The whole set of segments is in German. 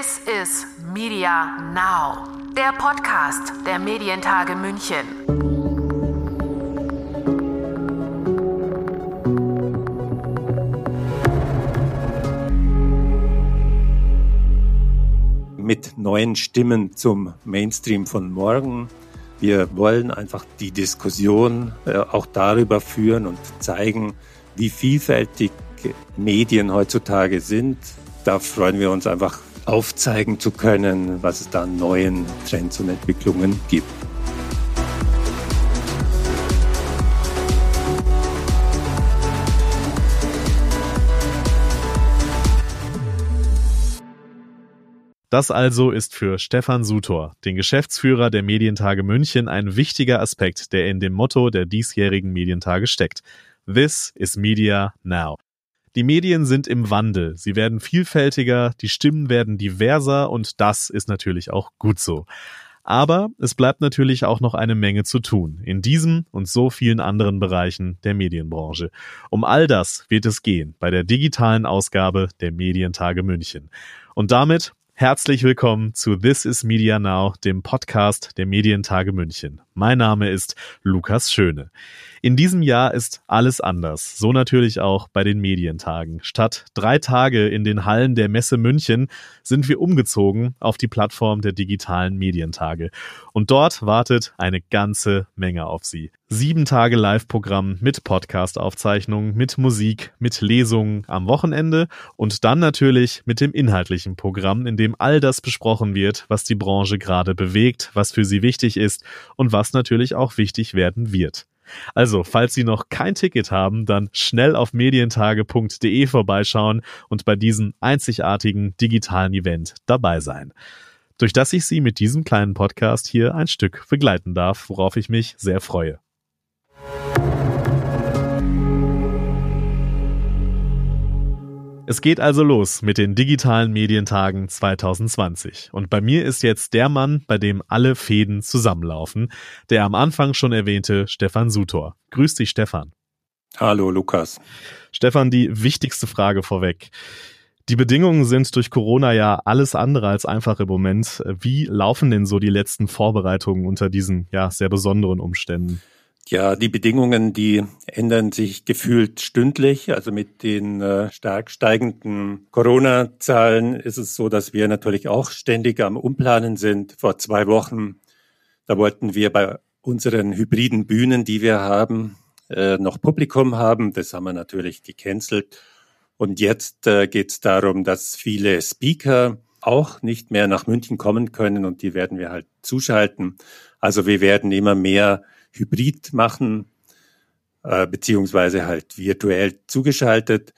This is Media Now, der Podcast der Medientage München. Mit neuen Stimmen zum Mainstream von morgen. Wir wollen einfach die Diskussion äh, auch darüber führen und zeigen, wie vielfältig Medien heutzutage sind. Da freuen wir uns einfach aufzeigen zu können, was es da an neuen Trends und Entwicklungen gibt. Das also ist für Stefan Sutor, den Geschäftsführer der Medientage München, ein wichtiger Aspekt, der in dem Motto der diesjährigen Medientage steckt. This is Media Now. Die Medien sind im Wandel, sie werden vielfältiger, die Stimmen werden diverser und das ist natürlich auch gut so. Aber es bleibt natürlich auch noch eine Menge zu tun, in diesem und so vielen anderen Bereichen der Medienbranche. Um all das wird es gehen bei der digitalen Ausgabe der Medientage München. Und damit Herzlich willkommen zu This is Media Now, dem Podcast der Medientage München. Mein Name ist Lukas Schöne. In diesem Jahr ist alles anders. So natürlich auch bei den Medientagen. Statt drei Tage in den Hallen der Messe München sind wir umgezogen auf die Plattform der digitalen Medientage. Und dort wartet eine ganze Menge auf Sie. Sieben Tage Live-Programm mit Podcast-Aufzeichnungen, mit Musik, mit Lesungen am Wochenende und dann natürlich mit dem inhaltlichen Programm, in dem all das besprochen wird, was die Branche gerade bewegt, was für sie wichtig ist und was natürlich auch wichtig werden wird. Also, falls Sie noch kein Ticket haben, dann schnell auf medientage.de vorbeischauen und bei diesem einzigartigen digitalen Event dabei sein. Durch das ich Sie mit diesem kleinen Podcast hier ein Stück begleiten darf, worauf ich mich sehr freue. Es geht also los mit den digitalen Medientagen 2020. Und bei mir ist jetzt der Mann, bei dem alle Fäden zusammenlaufen, der am Anfang schon erwähnte Stefan Sutor. Grüß dich, Stefan. Hallo, Lukas. Stefan, die wichtigste Frage vorweg. Die Bedingungen sind durch Corona ja alles andere als einfach im Moment. Wie laufen denn so die letzten Vorbereitungen unter diesen ja sehr besonderen Umständen? Ja, die Bedingungen, die ändern sich gefühlt stündlich. Also mit den äh, stark steigenden Corona-Zahlen ist es so, dass wir natürlich auch ständig am Umplanen sind. Vor zwei Wochen, da wollten wir bei unseren hybriden Bühnen, die wir haben, äh, noch Publikum haben. Das haben wir natürlich gecancelt. Und jetzt äh, geht es darum, dass viele Speaker auch nicht mehr nach München kommen können und die werden wir halt zuschalten. Also wir werden immer mehr hybrid machen, äh, beziehungsweise halt virtuell zugeschaltet.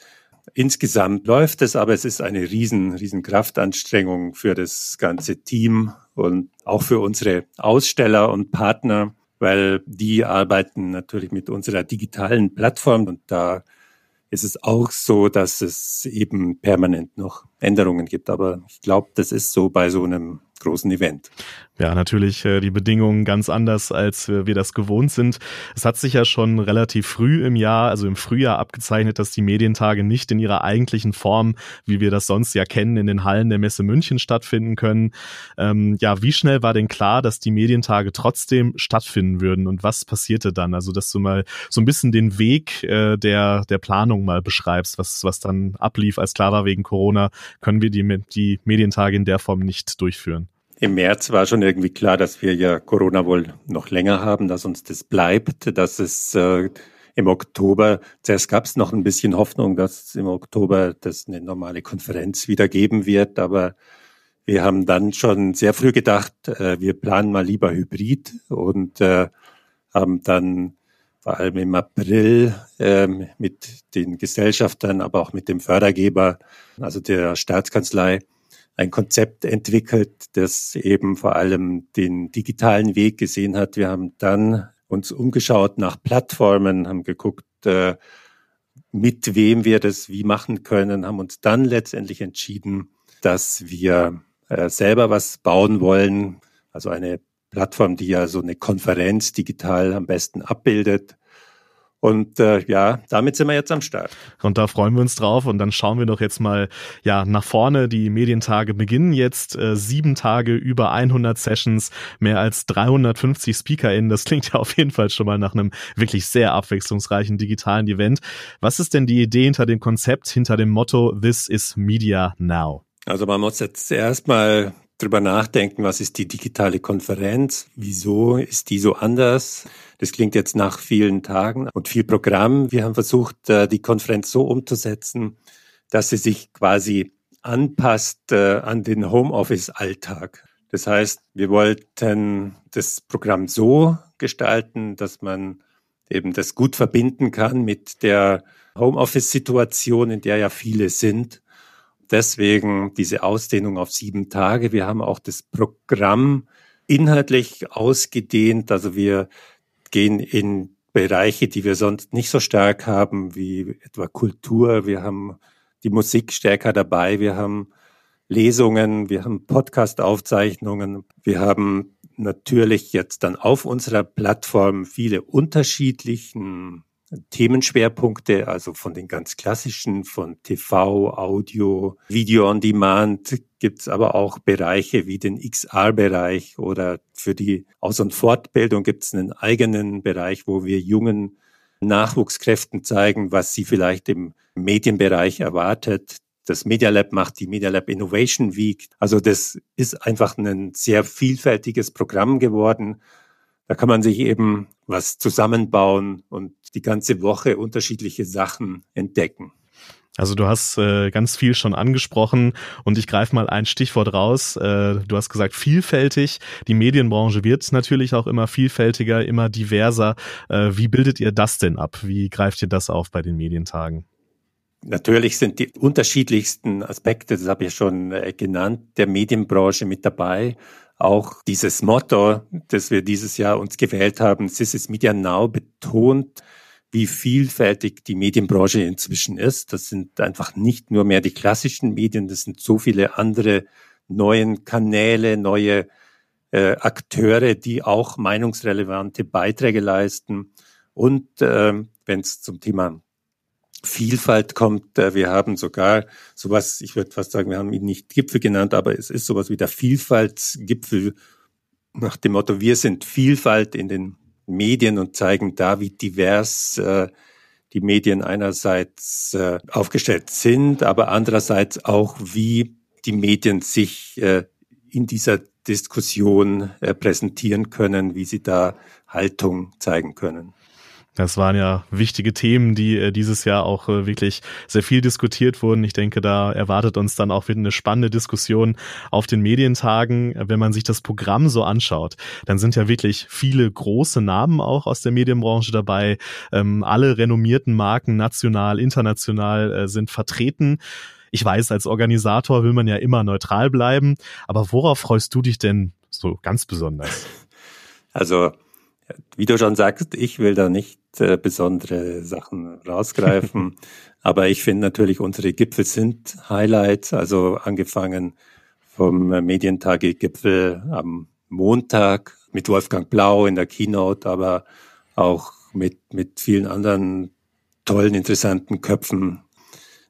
Insgesamt läuft es, aber es ist eine riesen, riesen Kraftanstrengung für das ganze Team und auch für unsere Aussteller und Partner, weil die arbeiten natürlich mit unserer digitalen Plattform und da ist es auch so, dass es eben permanent noch Änderungen gibt. Aber ich glaube, das ist so bei so einem großen Event. Ja, natürlich äh, die Bedingungen ganz anders, als äh, wir das gewohnt sind. Es hat sich ja schon relativ früh im Jahr, also im Frühjahr abgezeichnet, dass die Medientage nicht in ihrer eigentlichen Form, wie wir das sonst ja kennen, in den Hallen der Messe München stattfinden können. Ähm, ja, wie schnell war denn klar, dass die Medientage trotzdem stattfinden würden und was passierte dann? Also, dass du mal so ein bisschen den Weg äh, der, der Planung mal beschreibst, was, was dann ablief, als klar war, wegen Corona können wir die, die Medientage in der Form nicht durchführen. Im März war schon irgendwie klar, dass wir ja Corona wohl noch länger haben, dass uns das bleibt, dass es äh, im Oktober, zuerst gab es noch ein bisschen Hoffnung, dass im Oktober das eine normale Konferenz wieder geben wird, aber wir haben dann schon sehr früh gedacht, äh, wir planen mal lieber Hybrid und äh, haben dann vor allem im April äh, mit den Gesellschaftern, aber auch mit dem Fördergeber, also der Staatskanzlei, ein Konzept entwickelt, das eben vor allem den digitalen Weg gesehen hat. Wir haben dann uns umgeschaut nach Plattformen, haben geguckt, äh, mit wem wir das wie machen können, haben uns dann letztendlich entschieden, dass wir äh, selber was bauen wollen, also eine Plattform, die ja so eine Konferenz digital am besten abbildet. Und äh, ja, damit sind wir jetzt am Start. Und da freuen wir uns drauf. Und dann schauen wir doch jetzt mal ja nach vorne. Die Medientage beginnen jetzt äh, sieben Tage über 100 Sessions, mehr als 350 SpeakerInnen. Das klingt ja auf jeden Fall schon mal nach einem wirklich sehr abwechslungsreichen digitalen Event. Was ist denn die Idee hinter dem Konzept, hinter dem Motto This is Media Now? Also man muss jetzt erstmal drüber nachdenken, was ist die digitale Konferenz? Wieso ist die so anders? Das klingt jetzt nach vielen Tagen und viel Programm. Wir haben versucht, äh, die Konferenz so umzusetzen, dass sie sich quasi anpasst äh, an den Homeoffice-Alltag. Das heißt, wir wollten das Programm so gestalten, dass man eben das gut verbinden kann mit der Homeoffice-Situation, in der ja viele sind. Deswegen diese Ausdehnung auf sieben Tage. Wir haben auch das Programm inhaltlich ausgedehnt. Also wir gehen in Bereiche, die wir sonst nicht so stark haben, wie etwa Kultur. Wir haben die Musik stärker dabei. Wir haben Lesungen, wir haben Podcast-Aufzeichnungen. Wir haben natürlich jetzt dann auf unserer Plattform viele unterschiedlichen Themenschwerpunkte, also von den ganz klassischen, von TV, Audio, Video on Demand, gibt's aber auch Bereiche wie den XR-Bereich oder für die Aus- und Fortbildung gibt's einen eigenen Bereich, wo wir jungen Nachwuchskräften zeigen, was sie vielleicht im Medienbereich erwartet. Das Media Lab macht die Media Lab Innovation Week. Also das ist einfach ein sehr vielfältiges Programm geworden da kann man sich eben was zusammenbauen und die ganze Woche unterschiedliche Sachen entdecken. Also du hast äh, ganz viel schon angesprochen und ich greife mal ein Stichwort raus. Äh, du hast gesagt vielfältig. Die Medienbranche wird natürlich auch immer vielfältiger, immer diverser. Äh, wie bildet ihr das denn ab? Wie greift ihr das auf bei den Medientagen? Natürlich sind die unterschiedlichsten Aspekte, das habe ich schon äh, genannt, der Medienbranche mit dabei auch dieses Motto, das wir dieses Jahr uns gewählt haben, This is Media Now, betont, wie vielfältig die Medienbranche inzwischen ist. Das sind einfach nicht nur mehr die klassischen Medien, das sind so viele andere neuen Kanäle, neue äh, Akteure, die auch meinungsrelevante Beiträge leisten. Und äh, wenn es zum Thema Vielfalt kommt. Äh, wir haben sogar sowas, ich würde fast sagen, wir haben ihn nicht Gipfel genannt, aber es ist sowas wie der Vielfaltsgipfel nach dem Motto, wir sind Vielfalt in den Medien und zeigen da, wie divers äh, die Medien einerseits äh, aufgestellt sind, aber andererseits auch, wie die Medien sich äh, in dieser Diskussion äh, präsentieren können, wie sie da Haltung zeigen können. Das waren ja wichtige Themen, die äh, dieses Jahr auch äh, wirklich sehr viel diskutiert wurden. Ich denke, da erwartet uns dann auch wieder eine spannende Diskussion auf den Medientagen. Wenn man sich das Programm so anschaut, dann sind ja wirklich viele große Namen auch aus der Medienbranche dabei. Ähm, alle renommierten Marken, national, international, äh, sind vertreten. Ich weiß, als Organisator will man ja immer neutral bleiben. Aber worauf freust du dich denn so ganz besonders? Also, wie du schon sagst, ich will da nicht äh, besondere Sachen rausgreifen. Aber ich finde natürlich, unsere Gipfel sind Highlights, also angefangen vom Medientage-Gipfel am Montag mit Wolfgang Blau in der Keynote, aber auch mit, mit vielen anderen tollen, interessanten Köpfen.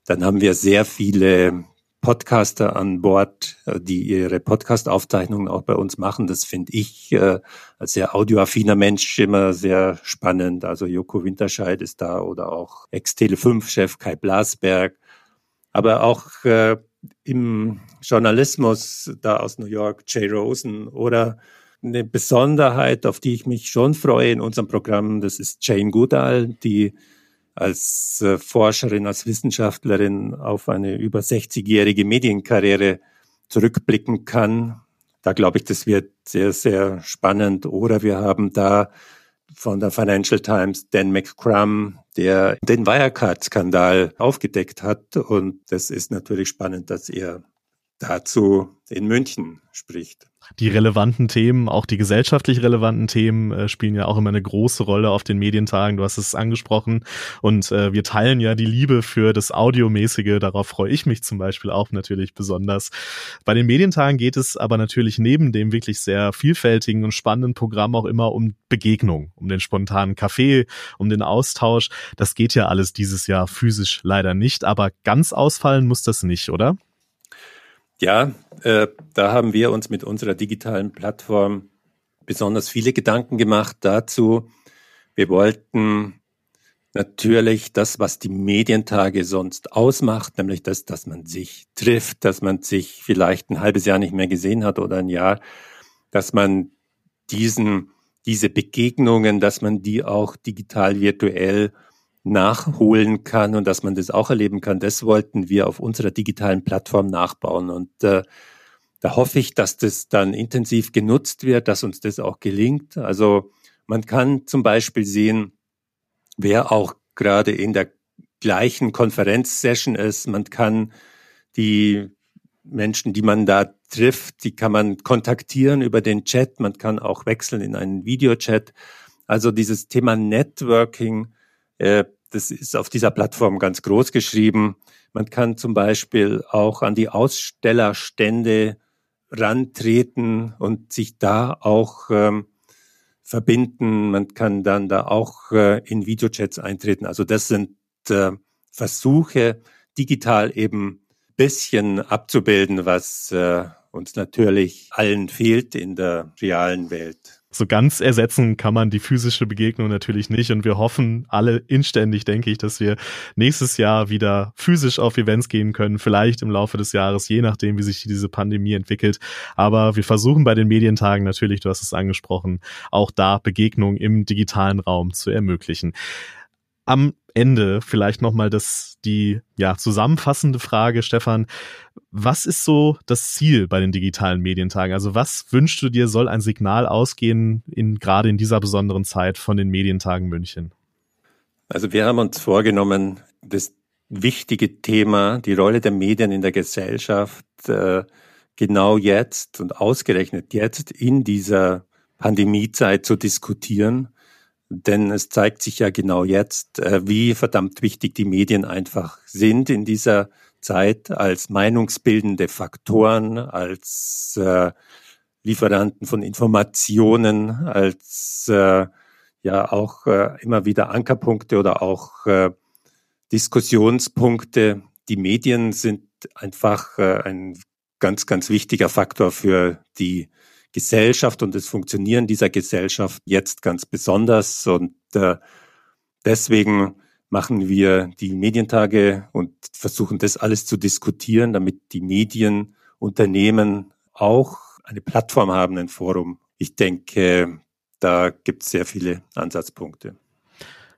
Dann haben wir sehr viele Podcaster an Bord, äh, die ihre Podcast-Aufzeichnungen auch bei uns machen. Das finde ich äh, als sehr audioaffiner Mensch immer sehr spannend. Also Joko Winterscheid ist da oder auch Ex-Tele5-Chef Kai Blasberg. Aber auch äh, im Journalismus da aus New York Jay Rosen oder eine Besonderheit, auf die ich mich schon freue in unserem Programm, das ist Jane Goodall, die als äh, Forscherin, als Wissenschaftlerin auf eine über 60-jährige Medienkarriere zurückblicken kann. Da glaube ich, das wird sehr, sehr spannend. Oder wir haben da von der Financial Times Dan McCrum, der den Wirecard-Skandal aufgedeckt hat. Und das ist natürlich spannend, dass er dazu in München spricht die relevanten Themen, auch die gesellschaftlich relevanten Themen äh, spielen ja auch immer eine große Rolle auf den Medientagen. Du hast es angesprochen. Und äh, wir teilen ja die Liebe für das Audiomäßige. Darauf freue ich mich zum Beispiel auch natürlich besonders. Bei den Medientagen geht es aber natürlich neben dem wirklich sehr vielfältigen und spannenden Programm auch immer um Begegnung, um den spontanen Kaffee, um den Austausch. Das geht ja alles dieses Jahr physisch leider nicht, aber ganz ausfallen muss das nicht, oder? Ja, äh, da haben wir uns mit unserer digitalen Plattform besonders viele Gedanken gemacht dazu. Wir wollten natürlich das, was die Medientage sonst ausmacht, nämlich das, dass man sich trifft, dass man sich vielleicht ein halbes Jahr nicht mehr gesehen hat oder ein Jahr, dass man diesen, diese Begegnungen, dass man die auch digital virtuell nachholen kann und dass man das auch erleben kann, das wollten wir auf unserer digitalen Plattform nachbauen. Und äh, da hoffe ich, dass das dann intensiv genutzt wird, dass uns das auch gelingt. Also man kann zum Beispiel sehen, wer auch gerade in der gleichen Konferenzsession ist. Man kann die Menschen, die man da trifft, die kann man kontaktieren über den Chat. Man kann auch wechseln in einen Videochat. Also dieses Thema Networking das ist auf dieser Plattform ganz groß geschrieben. Man kann zum Beispiel auch an die Ausstellerstände rantreten und sich da auch ähm, verbinden. Man kann dann da auch äh, in Videochats eintreten. Also das sind äh, Versuche, digital eben bisschen abzubilden, was äh, uns natürlich allen fehlt in der realen Welt. So ganz ersetzen kann man die physische Begegnung natürlich nicht. Und wir hoffen alle inständig, denke ich, dass wir nächstes Jahr wieder physisch auf Events gehen können. Vielleicht im Laufe des Jahres, je nachdem, wie sich diese Pandemie entwickelt. Aber wir versuchen bei den Medientagen natürlich, du hast es angesprochen, auch da Begegnungen im digitalen Raum zu ermöglichen. Am Ende vielleicht nochmal das, die, ja, zusammenfassende Frage, Stefan. Was ist so das Ziel bei den digitalen Medientagen? Also was wünschst du dir, soll ein Signal ausgehen, in, gerade in dieser besonderen Zeit von den Medientagen München? Also wir haben uns vorgenommen, das wichtige Thema, die Rolle der Medien in der Gesellschaft, äh, genau jetzt und ausgerechnet jetzt in dieser Pandemiezeit zu diskutieren denn es zeigt sich ja genau jetzt, äh, wie verdammt wichtig die Medien einfach sind in dieser Zeit als meinungsbildende Faktoren, als äh, Lieferanten von Informationen, als äh, ja auch äh, immer wieder Ankerpunkte oder auch äh, Diskussionspunkte. Die Medien sind einfach äh, ein ganz, ganz wichtiger Faktor für die Gesellschaft und das Funktionieren dieser Gesellschaft jetzt ganz besonders. Und äh, deswegen machen wir die Medientage und versuchen das alles zu diskutieren, damit die Medienunternehmen auch eine Plattform haben, ein Forum. Ich denke, da gibt es sehr viele Ansatzpunkte.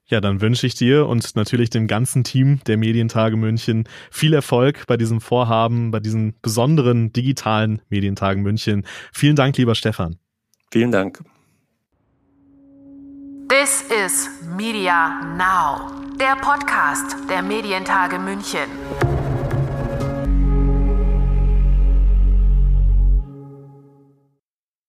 Ja, dann wünsche ich dir und natürlich dem ganzen Team der Medientage München viel Erfolg bei diesem Vorhaben, bei diesen besonderen digitalen Medientagen München. Vielen Dank, lieber Stefan. Vielen Dank. This is Media Now, der Podcast der Medientage München.